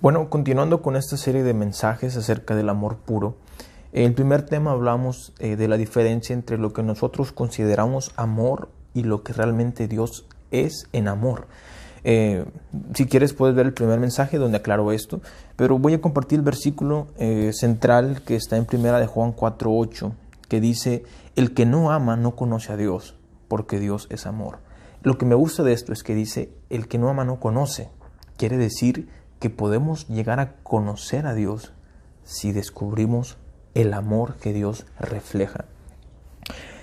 Bueno, continuando con esta serie de mensajes acerca del amor puro, en el primer tema hablamos eh, de la diferencia entre lo que nosotros consideramos amor y lo que realmente Dios es en amor. Eh, si quieres puedes ver el primer mensaje donde aclaro esto, pero voy a compartir el versículo eh, central que está en primera de Juan 4.8, que dice, el que no ama no conoce a Dios, porque Dios es amor. Lo que me gusta de esto es que dice, el que no ama no conoce. Quiere decir que podemos llegar a conocer a Dios si descubrimos el amor que Dios refleja.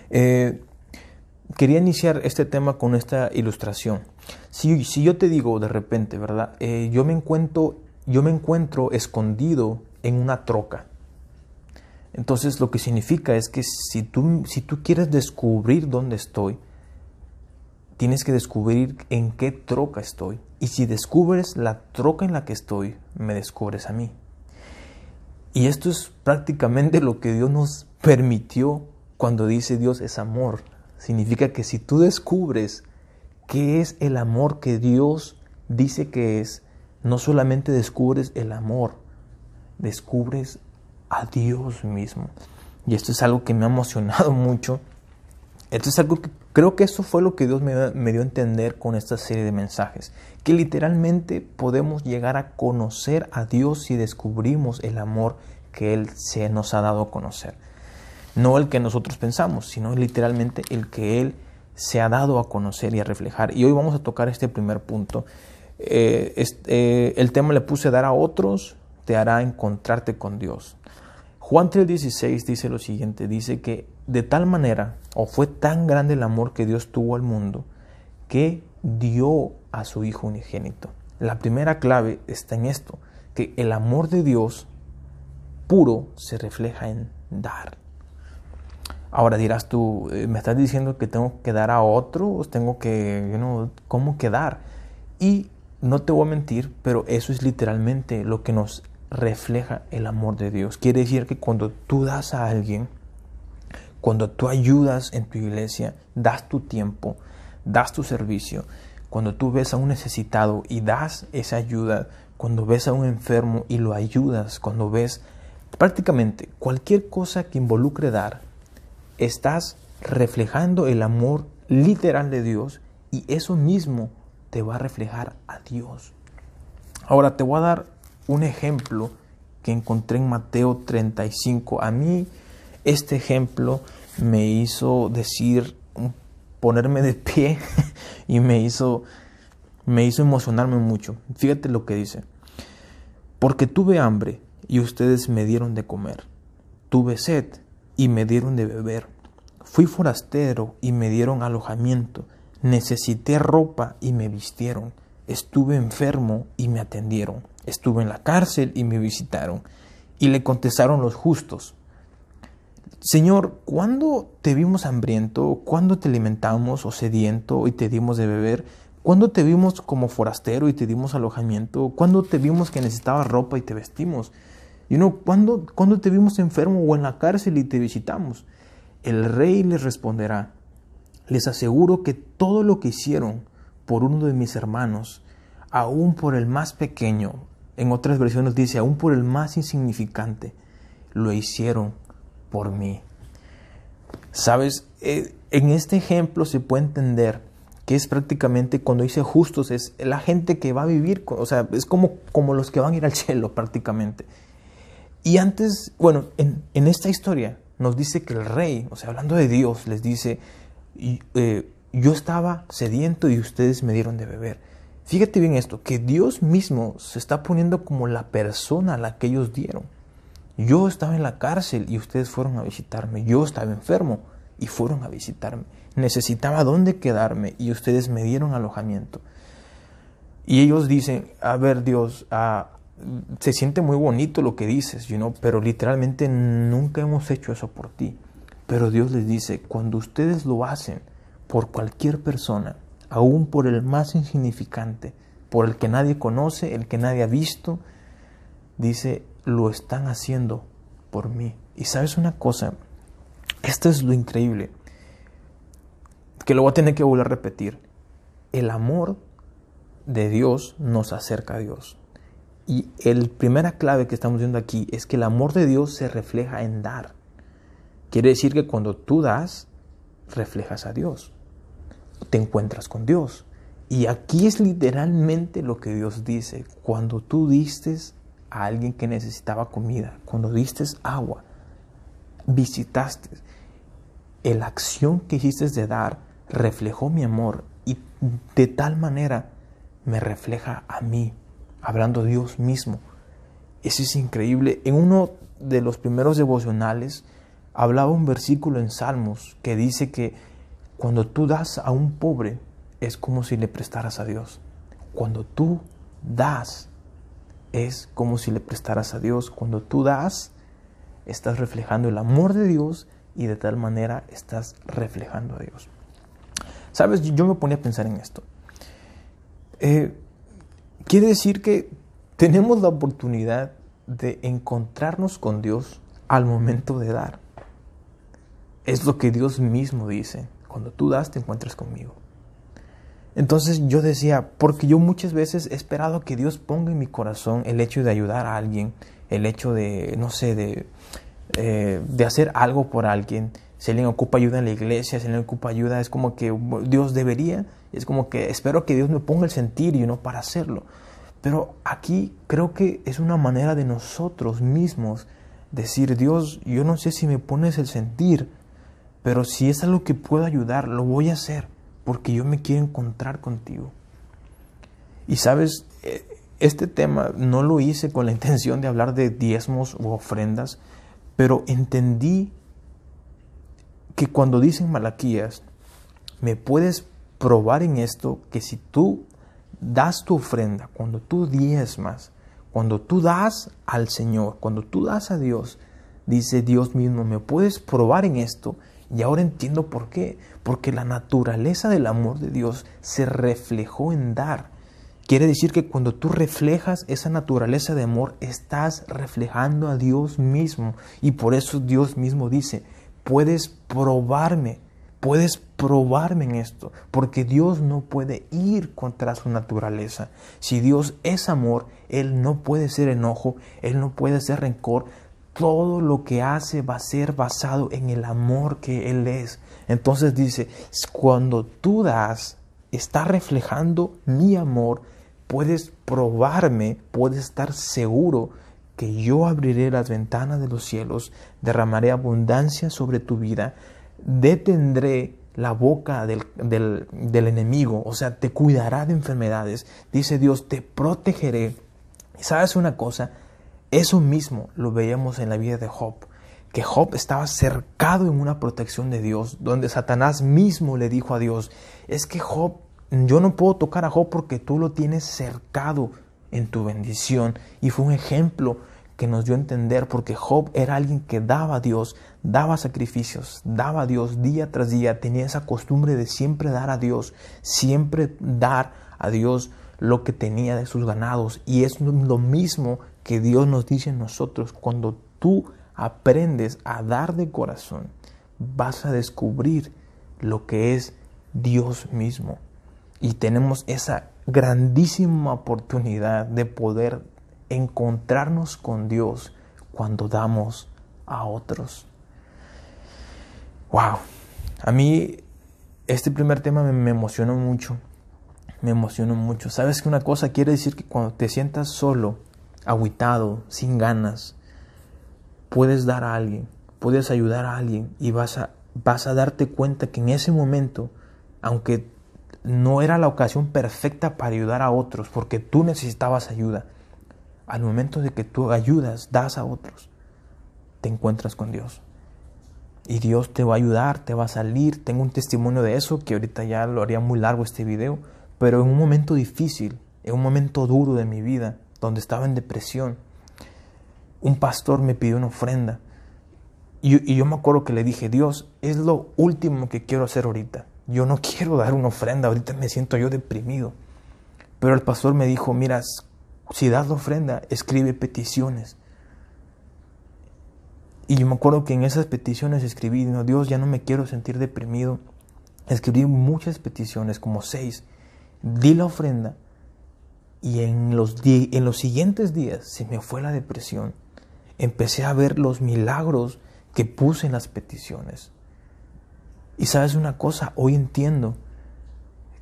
Eh, quería iniciar este tema con esta ilustración. Si, si yo te digo de repente, ¿verdad? Eh, yo, me encuentro, yo me encuentro escondido en una troca. Entonces lo que significa es que si tú, si tú quieres descubrir dónde estoy, tienes que descubrir en qué troca estoy. Y si descubres la troca en la que estoy, me descubres a mí. Y esto es prácticamente lo que Dios nos permitió cuando dice Dios es amor. Significa que si tú descubres qué es el amor que Dios dice que es, no solamente descubres el amor, descubres a Dios mismo. Y esto es algo que me ha emocionado mucho. Esto es algo que Creo que eso fue lo que Dios me, dio a entender con esta serie de mensajes, que literalmente podemos llegar a conocer a Dios si descubrimos el amor que Él se nos ha dado a conocer. No el que nosotros pensamos, sino literalmente el que Él se ha dado a conocer y a reflejar. Y hoy vamos a tocar este primer punto. Eh, eh, el tema le puse dar a otros, te hará encontrarte con Dios. Juan 3:16 dice lo siguiente, dice que de tal manera, o fue tan grande el amor que Dios tuvo al mundo, que dio a su Hijo unigénito. La primera clave está en esto, que el amor de Dios puro se refleja en dar. Ahora dirás tú, eh, me estás diciendo que tengo que dar a otro, tengo que, you ¿cómo que dar? Y no te voy a mentir, pero eso es literalmente lo que nos refleja el amor de Dios. Quiere decir que cuando tú das a alguien, cuando tú ayudas en tu iglesia, das tu tiempo, das tu servicio, cuando tú ves a un necesitado y das esa ayuda, cuando ves a un enfermo y lo ayudas, cuando ves prácticamente cualquier cosa que involucre dar, estás reflejando el amor literal de Dios y eso mismo te va a reflejar a Dios. Ahora te voy a dar un ejemplo que encontré en Mateo 35. A mí este ejemplo me hizo decir, ponerme de pie y me hizo, me hizo emocionarme mucho. Fíjate lo que dice. Porque tuve hambre y ustedes me dieron de comer. Tuve sed y me dieron de beber. Fui forastero y me dieron alojamiento. Necesité ropa y me vistieron. Estuve enfermo y me atendieron Estuve en la cárcel y me visitaron. Y le contestaron los justos, Señor, ¿cuándo te vimos hambriento? ¿Cuándo te alimentamos o sediento y te dimos de beber? ¿Cuándo te vimos como forastero y te dimos alojamiento? ¿Cuándo te vimos que necesitabas ropa y te vestimos? Y no, ¿cuándo, ¿cuándo te vimos enfermo o en la cárcel y te visitamos? El rey les responderá, les aseguro que todo lo que hicieron por uno de mis hermanos, aún por el más pequeño, en otras versiones dice, aún por el más insignificante, lo hicieron por mí. Sabes, eh, en este ejemplo se puede entender que es prácticamente cuando dice justos, es la gente que va a vivir, o sea, es como, como los que van a ir al cielo prácticamente. Y antes, bueno, en, esta historia nos dice que el rey, o sea, hablando de Dios, les dice, eh, yo estaba sediento y ustedes me dieron de beber. Fíjate bien esto, que Dios mismo se está poniendo como la persona a la que ellos dieron. Yo estaba en la cárcel y ustedes fueron a visitarme. Yo estaba enfermo y fueron a visitarme. Necesitaba dónde quedarme y ustedes me dieron alojamiento. Y ellos dicen, a ver Dios, ah, se siente muy bonito lo que dices, you pero literalmente nunca hemos hecho eso por ti. Pero Dios les dice, cuando ustedes lo hacen por cualquier persona, aún por el más insignificante, por el que nadie conoce, el que nadie ha visto, dice, lo están haciendo por mí. Y sabes una cosa, esto es lo increíble. que lo voy a tener que volver a repetir. El amor de Dios nos acerca a Dios. Y el primera clave que estamos viendo aquí es que el amor de Dios se refleja en dar. Quiere decir que cuando tú das, reflejas a Dios. Te encuentras con Dios. Y aquí es literalmente lo que Dios dice. Cuando tú diste a alguien que necesitaba comida, cuando diste agua, visitaste, la acción que hiciste de dar reflejó mi amor y de tal manera me refleja a mí, hablando Dios mismo. Eso es increíble. En uno de los primeros devocionales hablaba un versículo en Salmos que dice que cuando tú das a un pobre es como si le prestaras a Dios. Cuando tú das es como si le prestaras a Dios. Cuando tú das estás reflejando el amor de Dios y de tal manera estás reflejando a Dios. Sabes, yo me ponía a pensar en esto. Eh, quiere decir que tenemos la oportunidad de encontrarnos con Dios al momento de dar. Es lo que Dios mismo dice. Cuando tú das, te encuentras conmigo. Entonces yo decía, porque yo muchas veces he esperado que Dios ponga en mi corazón el hecho de ayudar a alguien, el hecho de, no sé, de, eh, de hacer algo por alguien. Si alguien ocupa ayuda en la iglesia, si alguien ocupa ayuda, es como que Dios debería, es como que espero que Dios me ponga el sentir y no para hacerlo. Pero aquí creo que es una manera de nosotros mismos decir, Dios, yo no sé si me pones el sentir, pero si es algo que puedo ayudar, lo voy a hacer, porque yo me quiero encontrar contigo. Y sabes, eh, este tema no lo hice con la intención de hablar de diezmos u ofrendas, pero entendí que cuando dicen Malaquías, me puedes probar en esto que si tú das tu ofrenda, cuando tú diezmas, cuando tú das al Señor, cuando tú das a Dios, dice Dios mismo, me puedes probar en esto. Y ahora entiendo por qué. Porque la naturaleza del amor de Dios se reflejó en dar. Quiere decir que cuando tú reflejas esa naturaleza de amor, estás reflejando a Dios mismo. Y por eso Dios mismo dice, puedes probarme, puedes probarme en esto, porque Dios no puede ir contra su naturaleza. Si Dios es amor, Él no puede ser enojo, Él no puede ser rencor. Todo lo que hace va a ser basado en el amor que Él es. Entonces dice, cuando tú das, está reflejando mi amor puedes probarme, puedes estar seguro que yo abriré las ventanas de los cielos, derramaré abundancia sobre tu vida, detendré la boca del, del, enemigo, o sea, te cuidará de enfermedades. Dice Dios, te protegeré. Y sabes una cosa, eso mismo lo veíamos en la vida de Job, que Job estaba cercado en una protección de Dios, donde Satanás mismo le dijo a Dios, es que Job yo no puedo tocar a Job porque tú lo tienes cercado en tu bendición. Y fue un ejemplo que nos dio a entender porque Job era alguien que daba a Dios, daba sacrificios, daba a Dios día tras día, tenía esa costumbre de siempre dar a Dios, siempre dar a Dios lo que tenía de sus ganados. Y es lo mismo que Dios nos dice a nosotros. Cuando tú aprendes a dar de corazón, vas a descubrir lo que es Dios mismo. Y tenemos esa grandísima oportunidad de poder encontrarnos con Dios cuando damos a otros. Wow, a mí este primer tema me, me emocionó mucho, me emocionó mucho. ¿Sabes que una cosa quiere decir que cuando te sientas solo, aguitado, sin ganas, puedes dar a alguien, puedes ayudar a alguien y vas a, vas a darte cuenta que en ese momento, aunque no era la ocasión perfecta para ayudar a otros, porque tú necesitabas ayuda. Al momento de que tú ayudas, das a otros, te encuentras con Dios. Y Dios te va a ayudar, te va a salir. Tengo un testimonio de eso, que ahorita ya lo haría muy largo este video, pero en un momento difícil, en un momento duro de mi vida, donde estaba en depresión, un pastor me pidió una ofrenda. Y, yo me acuerdo que le dije, Dios, es lo último que quiero hacer ahorita yo no quiero dar una ofrenda, ahorita me siento yo deprimido. Pero el pastor me dijo, mira, si das la ofrenda, escribe peticiones. Y yo me acuerdo que en esas peticiones escribí, no, Dios, ya no me quiero sentir deprimido, escribí muchas peticiones, como seis, di la ofrenda y en los, en los siguientes días se me fue la depresión. Empecé a ver los milagros que puse en las peticiones. Y sabes una cosa, hoy entiendo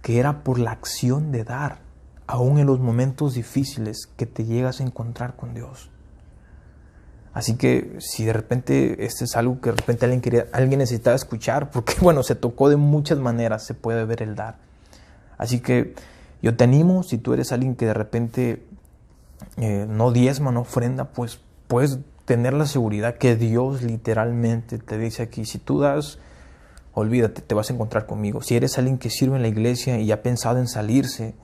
que era por la acción de dar, aún en los momentos difíciles que te llegas a encontrar con Dios. Así que si de repente este es algo que de repente alguien, quería, alguien necesitaba escuchar, porque bueno, se tocó de muchas maneras, se puede ver el dar. Así que yo te animo, si tú eres alguien que de repente eh, no diezma, no ofrenda, pues puedes tener la seguridad que Dios literalmente te dice aquí, si tú das, olvídate, te vas a encontrar conmigo. Si eres alguien que sirve en la iglesia y ha pensado en salirse,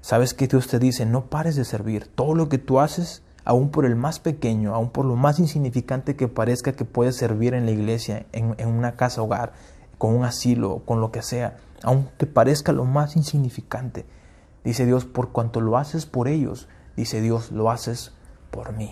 sabes que Dios te dice, no pares de servir. Todo lo que tú haces, aún por el más pequeño, aún por lo más insignificante que parezca que puedes servir en la iglesia, en, una casa hogar, con un asilo, con lo que sea, aunque parezca lo más insignificante, dice Dios, por cuanto lo haces por ellos, dice Dios, lo haces por mí.